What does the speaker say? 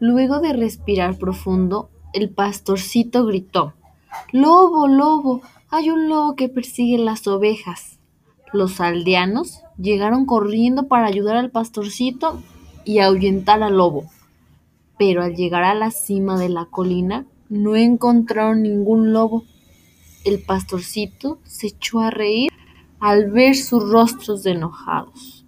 Luego de respirar profundo, el pastorcito gritó, Lobo, lobo, hay un lobo que persigue las ovejas. Los aldeanos llegaron corriendo para ayudar al pastorcito y ahuyentar al lobo. Pero al llegar a la cima de la colina, no encontraron ningún lobo. El pastorcito se echó a reír al ver sus rostros enojados.